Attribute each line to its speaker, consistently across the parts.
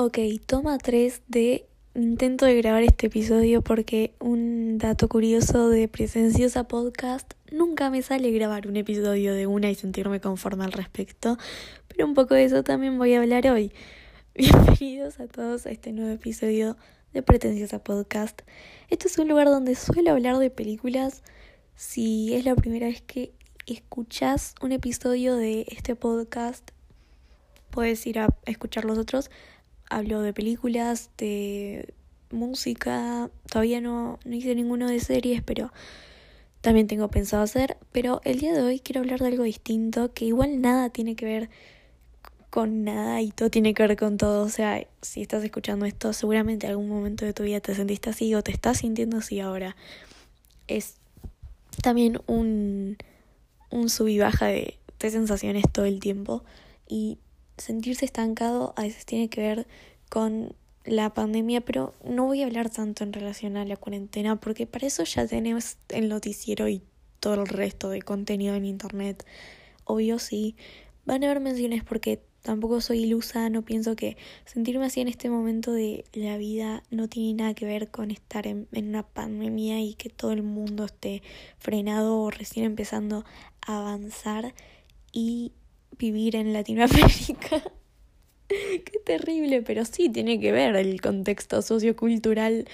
Speaker 1: Ok, toma 3 de intento de grabar este episodio porque un dato curioso de Presenciosa Podcast nunca me sale grabar un episodio de una y sentirme conforme al respecto, pero un poco de eso también voy a hablar hoy. Bienvenidos a todos a este nuevo episodio de Pretenciosa Podcast. Este es un lugar donde suelo hablar de películas. Si es la primera vez que escuchas un episodio de este podcast, puedes ir a escuchar los otros hablo de películas, de música, todavía no, no hice ninguno de series, pero también tengo pensado hacer. Pero el día de hoy quiero hablar de algo distinto, que igual nada tiene que ver con nada y todo tiene que ver con todo. O sea, si estás escuchando esto, seguramente en algún momento de tu vida te sentiste así o te estás sintiendo así ahora. Es también un, un sub y baja de, de sensaciones todo el tiempo. Y sentirse estancado a veces tiene que ver con la pandemia, pero no voy a hablar tanto en relación a la cuarentena porque para eso ya tenemos el noticiero y todo el resto de contenido en internet. Obvio sí, van a haber menciones porque tampoco soy ilusa, no pienso que sentirme así en este momento de la vida no tiene nada que ver con estar en, una pandemia y que todo el mundo esté frenado o recién empezando a avanzar y vivir en Latinoamérica. Qué terrible, pero sí tiene que ver el contexto sociocultural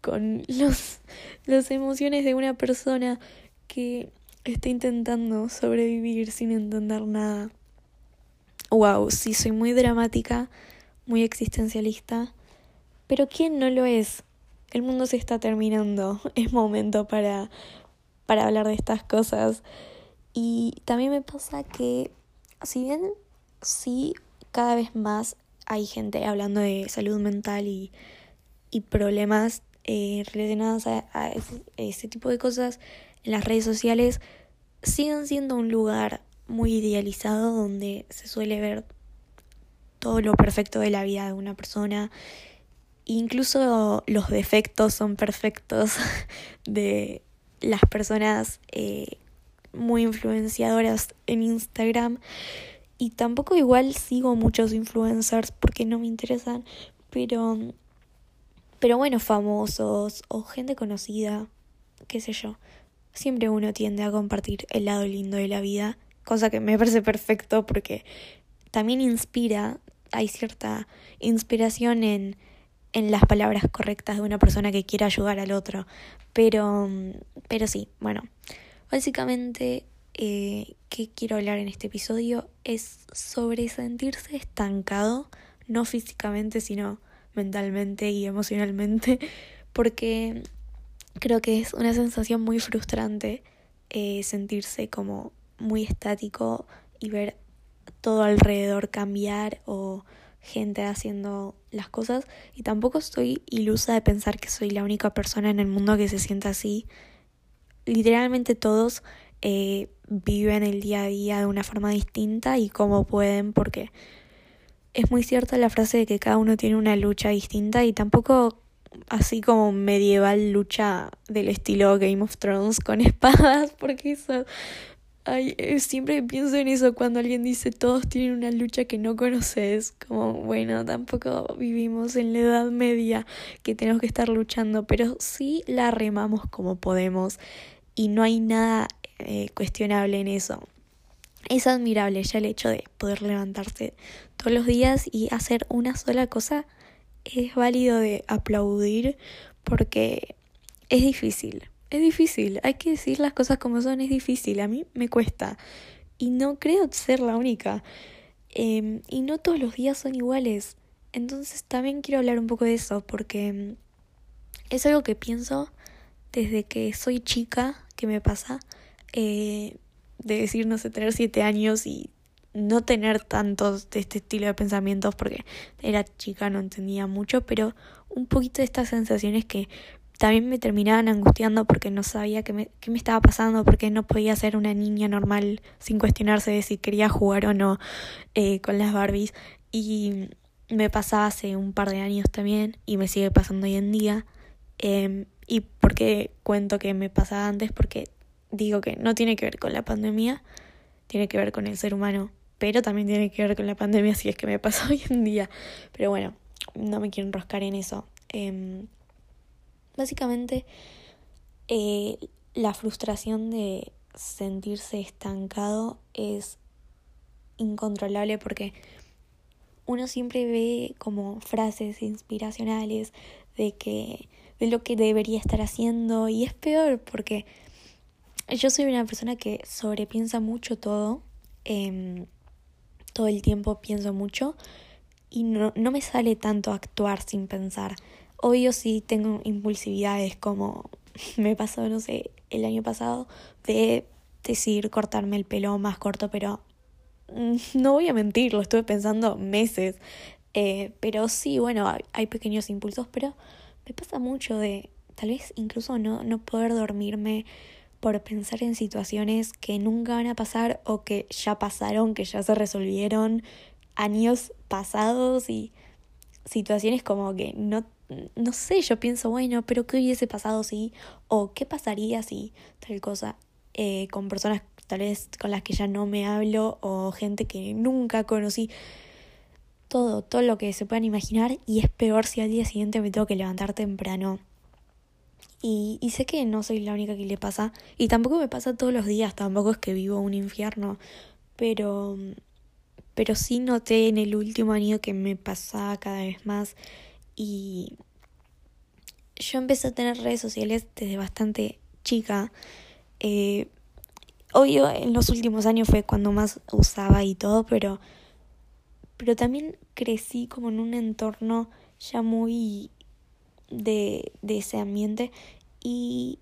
Speaker 1: con los, las emociones de una persona que está intentando sobrevivir sin entender nada. Wow, sí, soy muy dramática, muy existencialista, pero ¿quién no lo es? El mundo se está terminando, es momento para, para hablar de estas cosas. Y también me pasa que si bien sí cada vez más hay gente hablando de salud mental y, y problemas eh, relacionados a, ese, tipo de cosas en las redes sociales, siguen siendo un lugar muy idealizado donde se suele ver todo lo perfecto de la vida de una persona. Incluso los defectos son perfectos de las personas eh, muy influenciadoras en Instagram. Y tampoco igual sigo muchos influencers porque no me interesan, pero pero bueno, famosos o gente conocida, qué sé yo. Siempre uno tiende a compartir el lado lindo de la vida, cosa que me parece perfecto porque también inspira, hay cierta inspiración en en las palabras correctas de una persona que quiera ayudar al otro. Pero pero sí, bueno, Básicamente, eh, ¿qué quiero hablar en este episodio? Es sobre sentirse estancado, no físicamente, sino mentalmente y emocionalmente, porque creo que es una sensación muy frustrante eh, sentirse como muy estático y ver todo alrededor cambiar o gente haciendo las cosas y tampoco estoy ilusa de pensar que soy la única persona en el mundo que se sienta así literalmente todos eh, viven el día a día de una forma distinta y como pueden porque es muy cierta la frase de que cada uno tiene una lucha distinta y tampoco así como medieval lucha del estilo Game of Thrones con espadas porque eso eh, siempre pienso en eso cuando alguien dice todos tienen una lucha que no conoces, como bueno, tampoco vivimos en la Edad Media que tenemos que estar luchando, pero sí la remamos como podemos y no hay nada eh, cuestionable en eso. Es admirable ya el hecho de poder levantarse todos los días y hacer una sola cosa. Es válido de aplaudir porque es difícil. Es difícil. Hay que decir las cosas como son. Es difícil. A mí me cuesta. Y no creo ser la única. Em, y no todos los días son iguales. Entonces también quiero hablar un poco de eso porque em, es algo que pienso desde que soy chica que me pasa, eh, de decir, no sé, tener siete años y no tener tantos de este estilo de pensamientos porque era chica, no entendía mucho, pero un poquito de estas sensaciones que también me terminaban angustiando porque no sabía qué me, qué me estaba pasando, porque no podía ser una niña normal sin cuestionarse de si quería jugar o no eh, con las Barbies. Y me pasaba hace un par de años también y me sigue pasando hoy en día. Eh, ¿Y por qué cuento que me pasaba antes? Porque digo que no tiene que ver con la pandemia, tiene que ver con el ser humano, pero también tiene que ver con la pandemia si es que me pasa hoy en día. Pero bueno, no me quiero enroscar en eso. Em, básicamente, eh, la frustración de sentirse estancado es incontrolable porque uno siempre ve como frases inspiracionales de que de lo que debería estar haciendo y es peor porque yo soy una persona que sobrepiensa mucho todo, eh, todo el tiempo pienso mucho y no, no me sale tanto actuar sin pensar. Obvio sí tengo impulsividades como me pasó, no sé, el año pasado de decir cortarme el pelo más corto, pero no voy a mentir, lo estuve pensando meses. Eh, pero sí, bueno, hay, pequeños impulsos, pero me pasa mucho de tal vez incluso no, no poder dormirme por pensar en situaciones que nunca van a pasar o que ya pasaron, que ya se resolvieron años pasados y situaciones como que no, no sé, yo pienso, bueno, pero ¿qué hubiese pasado si? o qué pasaría si tal cosa eh, con personas tal vez con las que ya no me hablo o gente que nunca conocí. Todo, todo lo que se puedan imaginar y es peor si al día siguiente me tengo que levantar temprano. Y, y sé que no soy la única que le pasa y tampoco me pasa todos los días, tampoco es que vivo un infierno, pero pero sí noté en el último año que me pasaba cada vez más y yo empecé a tener redes sociales desde bastante chica. Eh, obvio, en los últimos años fue cuando más usaba y todo, pero, pero también crecí como en un entorno ya muy de, de ese ambiente y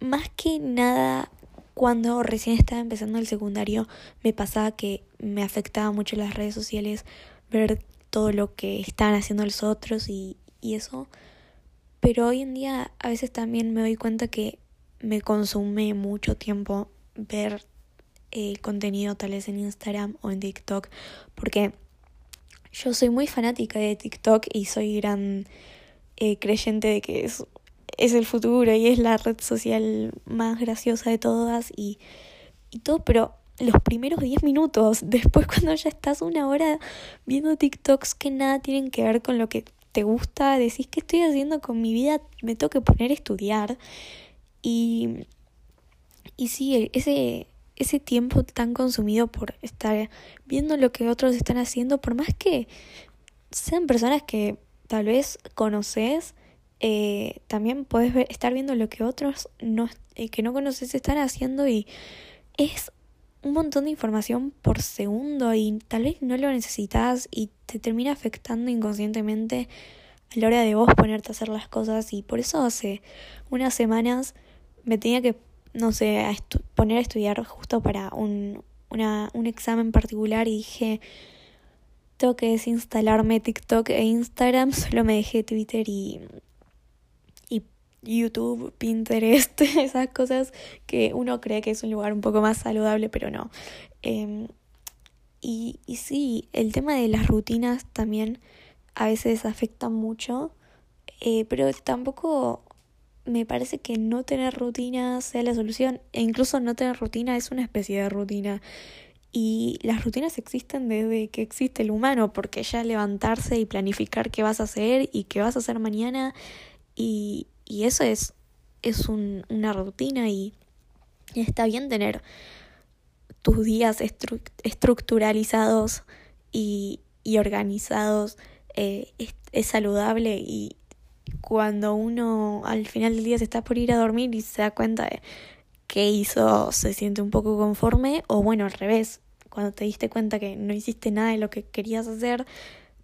Speaker 1: más que nada cuando recién estaba empezando el secundario me pasaba que me afectaba mucho las redes sociales ver todo lo que estaban haciendo los otros y, y eso. Pero hoy en día a veces también me doy cuenta que me consume mucho tiempo ver eh, contenido tal vez en Instagram o en TikTok porque yo soy muy fanática de TikTok y soy gran eh, creyente de que es, es el futuro y es la red social más graciosa de todas y, y todo, pero los primeros 10 minutos, después cuando ya estás una hora viendo TikToks que nada tienen que ver con lo que te gusta, decís qué estoy haciendo con mi vida, me tengo que poner a estudiar y, y sí, ese, ese tiempo tan consumido por estar viendo lo que otros están haciendo, por más que sean personas que tal vez conoces, eh, también puedes estar viendo lo que otros no, eh, que no conoces están haciendo y es un montón de información por segundo y tal vez no lo necesitas y te termina afectando inconscientemente a la hora de vos ponerte a hacer las cosas y por eso hace unas semanas me tenía que, no sé, a poner a estudiar justo para un, una, un examen particular y dije, tengo que desinstalarme TikTok e Instagram, solo me dejé Twitter y, y YouTube, Pinterest, esas cosas que uno cree que es un lugar un poco más saludable, pero no. Eh, y, y sí, el tema de las rutinas también a veces afecta mucho, eh, pero tampoco me parece que no tener rutina sea la solución e incluso no tener rutina es una especie de rutina. Y las rutinas existen desde que existe el humano porque ya levantarse y planificar qué vas a hacer y qué vas a hacer mañana y, y eso es, es un, una rutina y, está bien tener tus días estructuralizados y, y organizados eh, es, es saludable y, cuando uno al final del día se está por ir a dormir y se da cuenta de qué hizo, se siente un poco conforme, o bueno, al revés, cuando te diste cuenta que no hiciste nada de lo que querías hacer,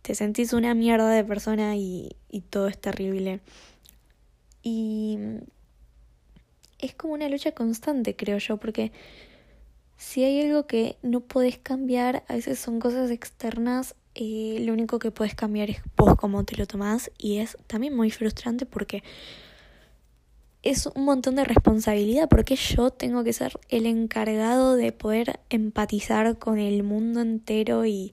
Speaker 1: te sentís una mierda de persona y, y todo es terrible. Y es como una lucha constante, creo yo, porque si hay algo que no puedes cambiar, a veces son cosas externas eh, lo único que puedes cambiar es vos cómo te lo tomás y es también muy frustrante porque es un montón de responsabilidad porque yo tengo que ser el encargado de poder empatizar con el mundo entero y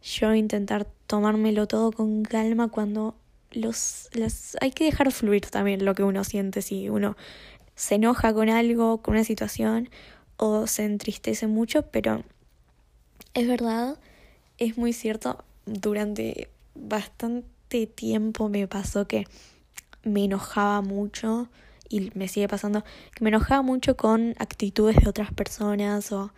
Speaker 1: yo intentar tomármelo todo con calma cuando los, los hay que dejar fluir también lo que uno siente si uno se enoja con algo, con una situación o se entristece mucho, pero es verdad es muy cierto, durante bastante tiempo me pasó que me enojaba mucho y me sigue pasando que me enojaba mucho con actitudes de otras personas o,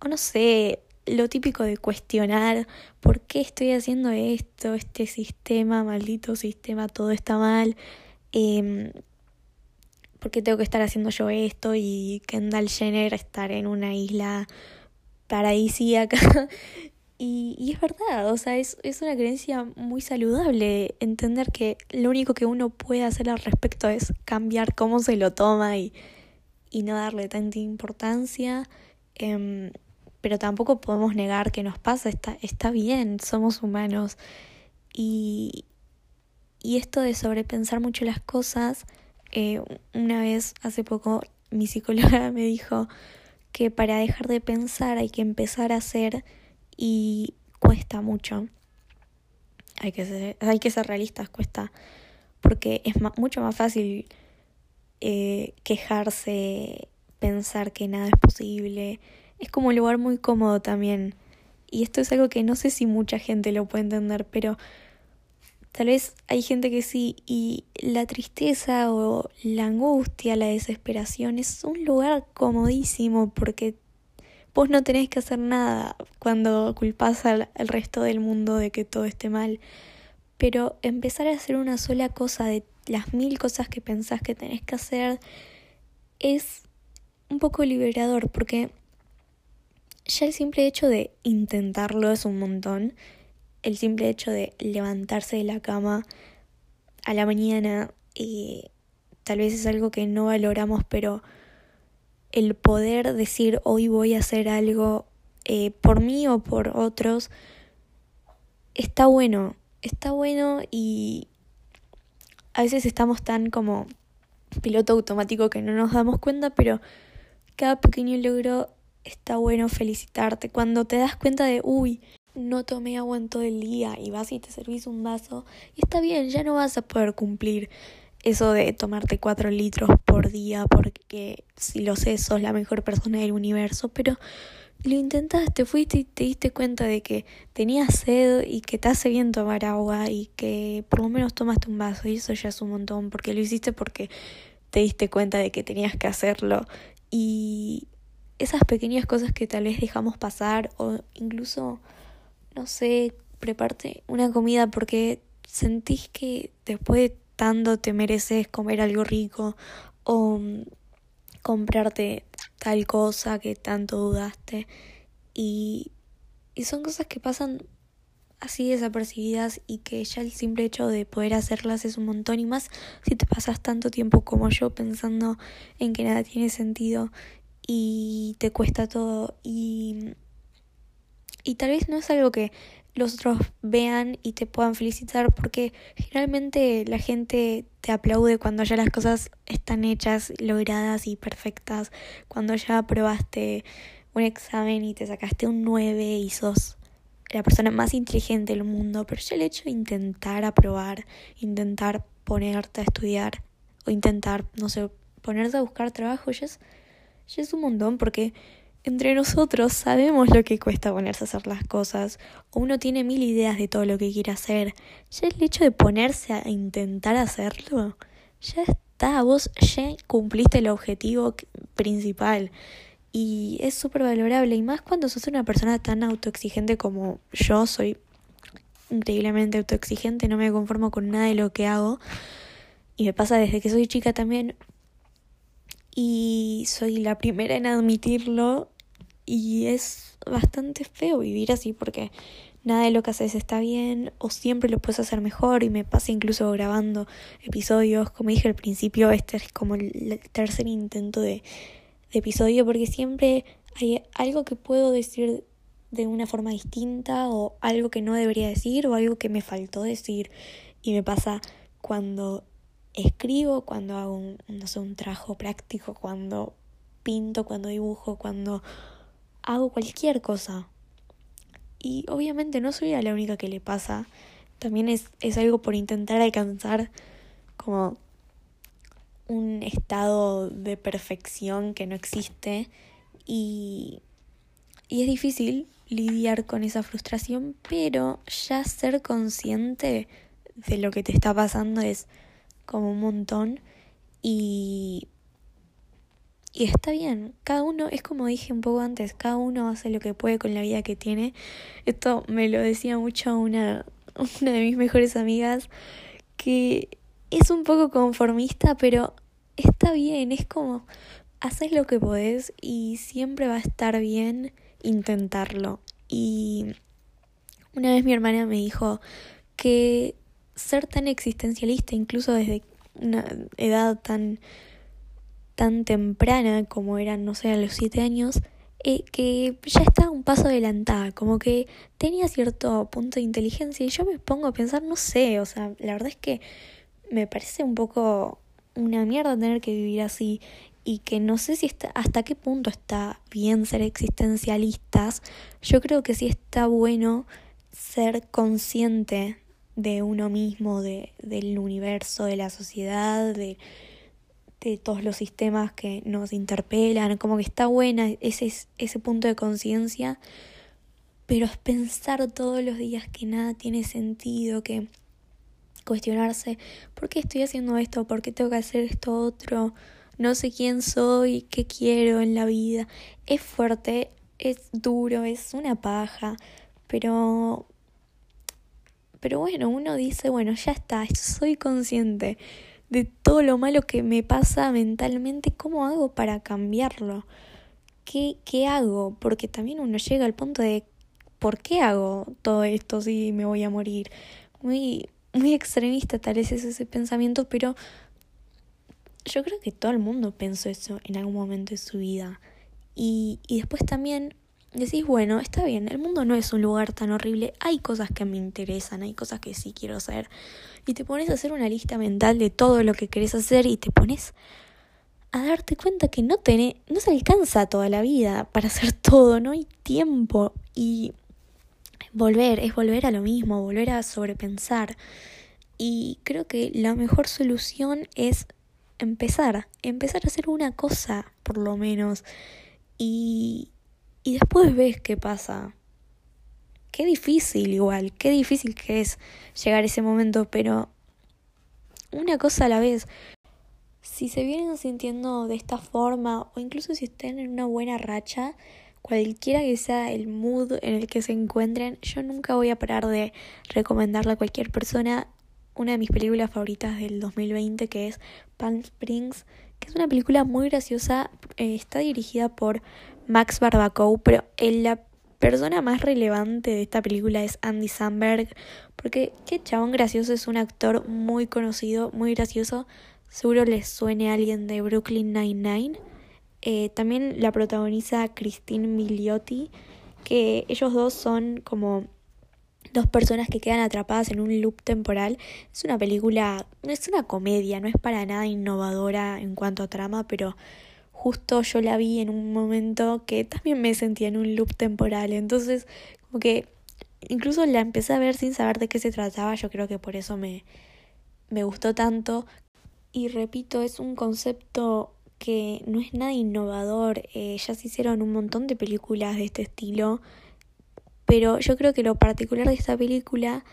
Speaker 1: o no sé, lo típico de cuestionar por qué estoy haciendo esto, este sistema, maldito sistema, todo está mal, eh, por qué tengo que estar haciendo yo esto y Kendall Jenner estar en una isla paradisíaca. y, y es verdad, o sea, es, es una creencia muy saludable entender que lo único que uno puede hacer al respecto es cambiar cómo se lo toma y, y no darle tanta importancia. Eh, pero tampoco podemos negar que nos pasa, está, está bien, somos humanos. Y, y esto de sobrepensar mucho las cosas, eh, una vez hace poco mi psicóloga me dijo que para dejar de pensar hay que empezar a hacer y cuesta mucho. Hay que ser, hay que ser realistas, cuesta. Porque es mucho más fácil eh, quejarse, pensar que nada es posible, es como un lugar muy cómodo también. Y esto es algo que no sé si mucha gente lo puede entender, pero tal vez hay gente que sí. Y la tristeza o la angustia, la desesperación es un lugar comodísimo porque vos no tenés que hacer nada cuando culpás al, resto del mundo de que todo esté mal. Pero empezar a hacer una sola cosa de las mil cosas que pensás que tenés que hacer es un poco liberador porque ya el simple hecho de intentarlo es un montón. El simple hecho de levantarse de la cama a la mañana y tal vez es algo que no valoramos, pero el poder decir hoy voy a hacer algo eh, por mí o por otros está bueno, está bueno y a veces estamos tan como piloto automático que no nos damos cuenta, pero cada pequeño logro está bueno felicitarte. Cuando te das cuenta de, uy, no tomé agua en todo el día y vas y te servís un vaso, y está bien, ya no vas a poder cumplir eso de tomarte cuatro litros por día porque si lo sé sos la mejor persona del universo, pero lo intentaste, fuiste y te diste cuenta de que tenías sed y que te hace bien tomar agua y que por lo menos tomaste un vaso y eso ya es un montón porque lo hiciste porque te diste cuenta de que tenías que hacerlo. Y esas pequeñas cosas que tal vez dejamos pasar o incluso, no sé, preparte una comida porque sentís que después de tanto te mereces comer algo rico o mm, comprarte tal cosa que tanto dudaste. Y, y son cosas que pasan así desapercibidas y que ya el simple hecho de poder hacerlas es un montón y más si te pasas tanto tiempo como yo pensando en que nada tiene sentido y te cuesta todo. Y, y tal vez no es algo que los otros vean y te puedan felicitar porque generalmente la gente te aplaude cuando ya las cosas están hechas, logradas y perfectas, cuando ya aprobaste un examen y te sacaste un 9 y sos la persona más inteligente del mundo, pero ya el hecho de intentar aprobar, intentar ponerte a estudiar o intentar, no sé, ponerte a buscar trabajo ya es ya es un montón porque entre nosotros sabemos lo que cuesta ponerse a hacer las cosas, uno tiene mil ideas de todo lo que quiere hacer. Ya el hecho de ponerse a intentar hacerlo, ya está, vos ya cumpliste el objetivo principal. Y es súper valorable, y más cuando sos una persona tan autoexigente como yo soy increíblemente autoexigente, no me conformo con nada de lo que hago. Y me pasa desde que soy chica también, y soy la primera en admitirlo y es bastante feo vivir así porque nada de lo que haces está bien o siempre lo puedes hacer mejor y me pasa incluso grabando episodios, como dije al principio, este es como el tercer intento de, de episodio porque siempre hay algo que puedo decir de una forma distinta o algo que no debería decir o algo que me faltó decir. Y me pasa cuando escribo, cuando hago un, no sé, un trabajo práctico, cuando pinto, cuando dibujo, cuando hago cualquier cosa. Y obviamente no soy la única que le pasa. También es, es algo por intentar alcanzar como un estado de perfección que no existe. Y, y es difícil lidiar con esa frustración, pero ya ser consciente de lo que te está pasando es como un montón y y está bien, cada uno, es como dije un poco antes, cada uno hace lo que puede con la vida que tiene. Esto me lo decía mucho una, una de mis mejores amigas, que es un poco conformista, pero está bien, es como, haces lo que podés y siempre va a estar bien intentarlo. Y una vez mi hermana me dijo que ser tan existencialista, incluso desde una edad tan tan temprana como eran, no sé, a los siete años, eh, que ya estaba un paso adelantada, como que tenía cierto punto de inteligencia y yo me pongo a pensar, no sé, o sea, la verdad es que me parece un poco una mierda tener que vivir así y que no sé si está, hasta qué punto está bien ser existencialistas. Yo creo que sí está bueno ser consciente de uno mismo, de, del universo, de la sociedad, de de todos los sistemas que nos interpelan, como que está buena ese, ese punto de conciencia, pero es pensar todos los días que nada tiene sentido, que cuestionarse, ¿por qué estoy haciendo esto? ¿Por qué tengo que hacer esto otro? No sé quién soy, qué quiero en la vida. Es fuerte, es duro, es una paja, pero... Pero bueno, uno dice, bueno, ya está, soy consciente de todo lo malo que me pasa mentalmente, ¿cómo hago para cambiarlo? ¿Qué, qué hago? Porque también uno llega al punto de ¿por qué hago todo esto si me voy a morir? Muy, muy extremista tal vez es ese pensamiento, pero yo creo que todo el mundo pensó eso en algún momento de su vida. Y, y después también decís, bueno, está bien, el mundo no es un lugar tan horrible, hay cosas que me interesan, hay cosas que sí quiero hacer. Y te pones a hacer una lista mental de todo lo que querés hacer y te pones a darte cuenta que no, tenés, no se alcanza toda la vida para hacer todo, no hay tiempo. Y volver, es volver a lo mismo, volver a sobrepensar. Y creo que la mejor solución es empezar, empezar a hacer una cosa, por lo menos. Y, y después ves qué pasa. Qué difícil igual, qué difícil que es llegar a ese momento, pero una cosa a la vez. Si se vienen sintiendo de esta forma o incluso si estén en una buena racha, cualquiera que sea el mood en el que se encuentren, yo nunca voy a parar de recomendarle a cualquier persona una de mis películas favoritas del 2020 que es Palm Springs, que es una película muy graciosa, eh, está dirigida por Max Barbacow, pero la persona más relevante de esta película es Andy Samberg, porque qué chabón gracioso, es un actor muy conocido, muy gracioso, seguro les suene alguien de Brooklyn Nine-Nine. Eh, también la protagoniza Christine Milioti, que ellos dos son como dos personas que quedan atrapadas en un loop temporal. Es una película, es una comedia, no es para nada innovadora en cuanto a trama, pero justo yo la vi en un momento que también me sentía en un loop temporal. Entonces, como que incluso la empecé a ver sin saber de qué se trataba. Yo creo que por eso me, me gustó tanto. Y repito, es un concepto que no es nada innovador. Eh, ya se hicieron un montón de películas de este estilo. Pero yo creo que lo particular de esta película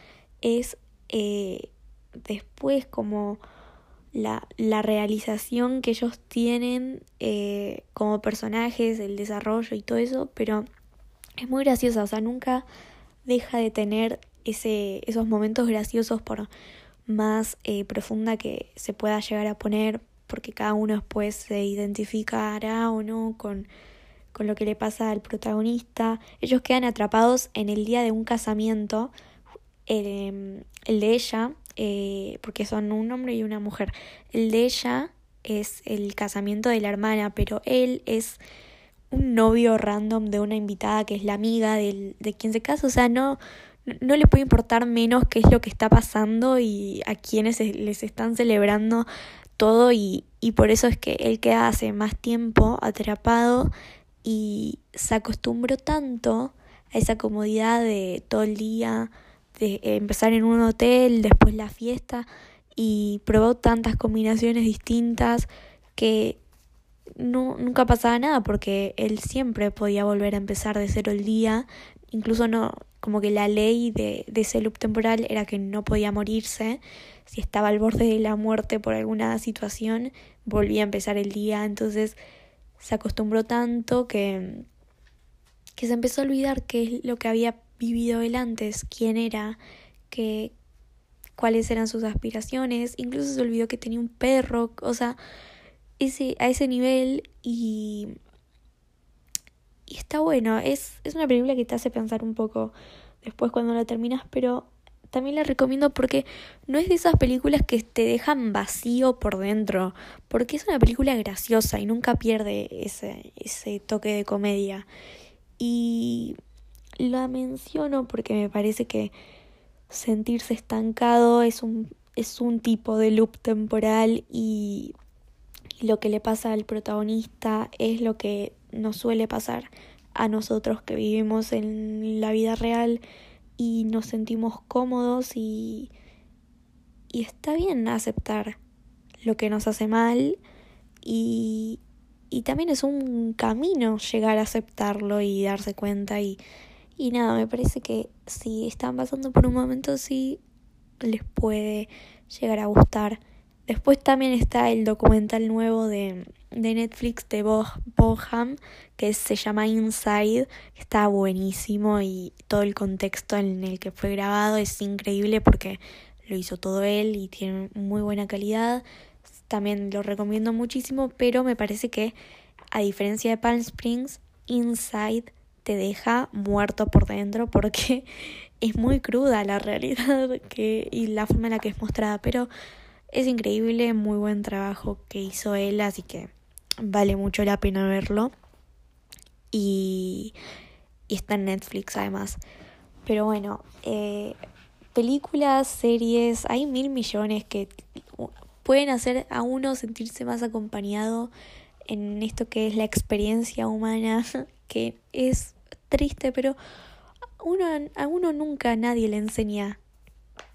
Speaker 1: es eh, después como la, la realización que ellos tienen eh, como personajes, el desarrollo y todo eso, pero es muy graciosa, o sea, nunca deja de tener ese, esos momentos graciosos por más eh, profunda que se pueda llegar a poner, porque cada uno después se identificará o no con, con lo que le pasa al protagonista. Ellos quedan atrapados en el día de un casamiento, el de ella, eh, porque son un hombre y una mujer. El de ella es el casamiento de la hermana, pero él es un novio random de una invitada que es la amiga de quien se casa, o sea, no, no le puede importar menos qué es lo que está pasando y a quienes les están celebrando todo y, y por eso es que él queda hace más tiempo atrapado y se acostumbró tanto a esa comodidad de todo el día de empezar en un hotel, después la fiesta y probó tantas combinaciones distintas que no, nunca pasaba nada porque él siempre podía volver a empezar de cero el día. Incluso no, como que la ley de, de ese loop temporal era que no podía morirse, si estaba al borde de la muerte por alguna situación, volvía a empezar el día, entonces se acostumbró tanto que, que se empezó a olvidar qué es lo que había vivido él antes, quién era, que, cuáles eran sus aspiraciones, incluso se olvidó que tenía un perro, o sea, ese, a ese nivel y, y está bueno, es, es una película que te hace pensar un poco después cuando la terminas, pero también la recomiendo porque no es de esas películas que te dejan vacío por dentro, porque es una película graciosa y nunca pierde ese, ese toque de comedia. Y la menciono porque me parece que sentirse estancado es un, es un tipo de loop temporal y lo que le pasa al protagonista es lo que nos suele pasar a nosotros que vivimos en la vida real y nos sentimos cómodos y, y está bien aceptar lo que nos hace mal y, y también es un camino llegar a aceptarlo y darse cuenta y, y nada, me parece que si están pasando por un momento así, les puede llegar a gustar. Después también está el documental nuevo de, de Netflix de Boham, que se llama Inside, está buenísimo y todo el contexto en el que fue grabado es increíble porque lo hizo todo él y tiene muy buena calidad. También lo recomiendo muchísimo, pero me parece que a diferencia de Palm Springs, Inside te deja muerto por dentro porque es muy cruda la realidad que, y la forma en la que es mostrada, pero es increíble, muy buen trabajo que hizo él, así que vale mucho la pena verlo. Y, y está en Netflix además. Pero bueno, eh, películas, series, hay mil millones que pueden hacer a uno sentirse más acompañado en esto que es la experiencia humana, que es triste, pero uno, a uno nunca nadie le enseña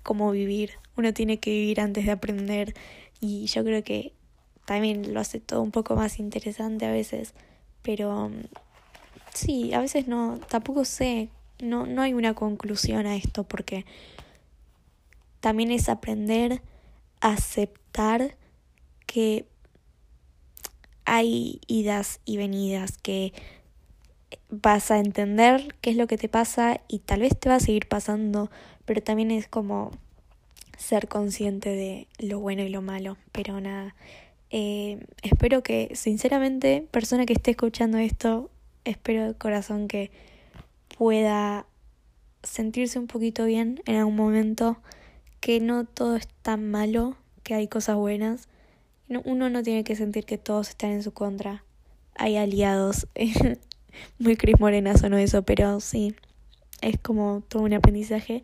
Speaker 1: cómo vivir. Uno tiene que vivir antes de aprender y yo creo que también lo hace todo un poco más interesante a veces, pero mm, sí, a veces no, tampoco sé, no, no hay una conclusión a esto porque también es aprender a aceptar que hay idas y venidas, que vas a entender qué es lo que te pasa y tal vez te va a seguir pasando, pero también es como ser consciente de lo bueno y lo malo. Pero nada, eh, espero que, sinceramente, persona que esté escuchando esto, espero de corazón que pueda sentirse un poquito bien en algún momento, que no todo es tan malo, que hay cosas buenas. Uno no tiene que sentir que todos están en su contra. Hay aliados. Muy Cris Morena sonó eso, pero sí, es como todo un aprendizaje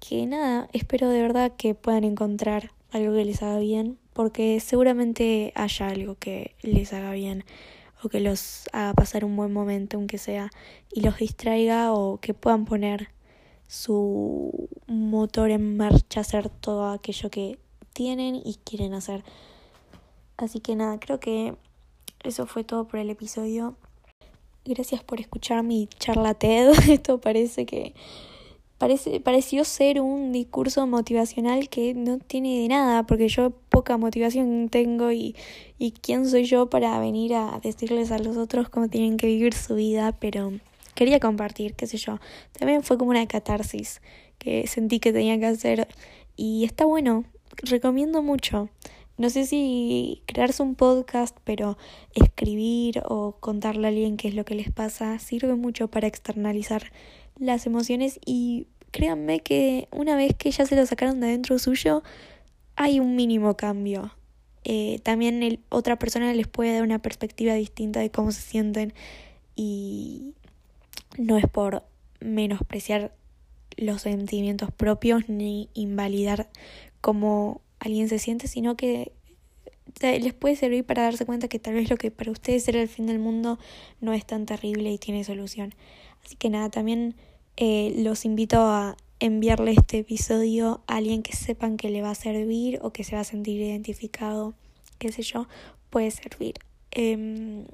Speaker 1: que nada, espero de verdad que puedan encontrar algo que les haga bien, porque seguramente haya algo que les haga bien o que los haga pasar un buen momento, aunque sea, y los distraiga o que puedan poner su motor en marcha, hacer todo aquello que tienen y quieren hacer. Así que nada, creo que eso fue todo por el episodio. Gracias por escuchar mi charla TED. Esto parece que parece, pareció ser un discurso motivacional que no tiene de nada, porque yo poca motivación tengo y, y quién soy yo para venir a decirles a los otros cómo tienen que vivir su vida, pero quería compartir, qué sé yo. También fue como una catarsis que sentí que tenía que hacer y está bueno, recomiendo mucho. No sé si crearse un podcast, pero escribir o contarle a alguien qué es lo que les pasa sirve mucho para externalizar las emociones y créanme que una vez que ya se lo sacaron de adentro suyo, hay un mínimo cambio. Eh, también otra persona les puede dar una perspectiva distinta de cómo se sienten y no es por menospreciar los sentimientos propios ni invalidar cómo alguien se siente, sino que les puede servir para darse cuenta que tal vez lo que para ustedes era el fin del mundo no es tan terrible y tiene solución. Así que nada, también eh, los invito a enviarle este episodio a alguien que sepan que le va a servir o que se va a sentir identificado, qué sé yo, puede servir. Em,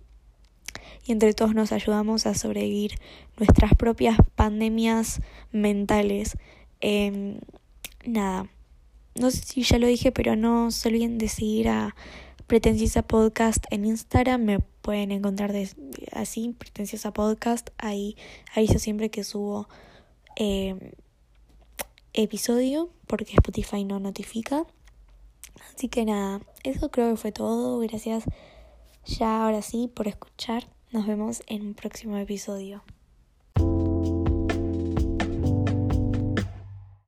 Speaker 1: y entre todos nos ayudamos a sobrevivir nuestras propias pandemias mentales. Em, nada, no sé si ya lo dije, pero no se olviden de seguir a Pretenciosa Podcast en Instagram. Me pueden encontrar así, Pretenciosa Podcast. Ahí aviso siempre que subo em, episodio porque Spotify no notifica. Así que nada, eso creo que fue todo. Gracias ya ahora sí por escuchar. Nos vemos en un próximo episodio.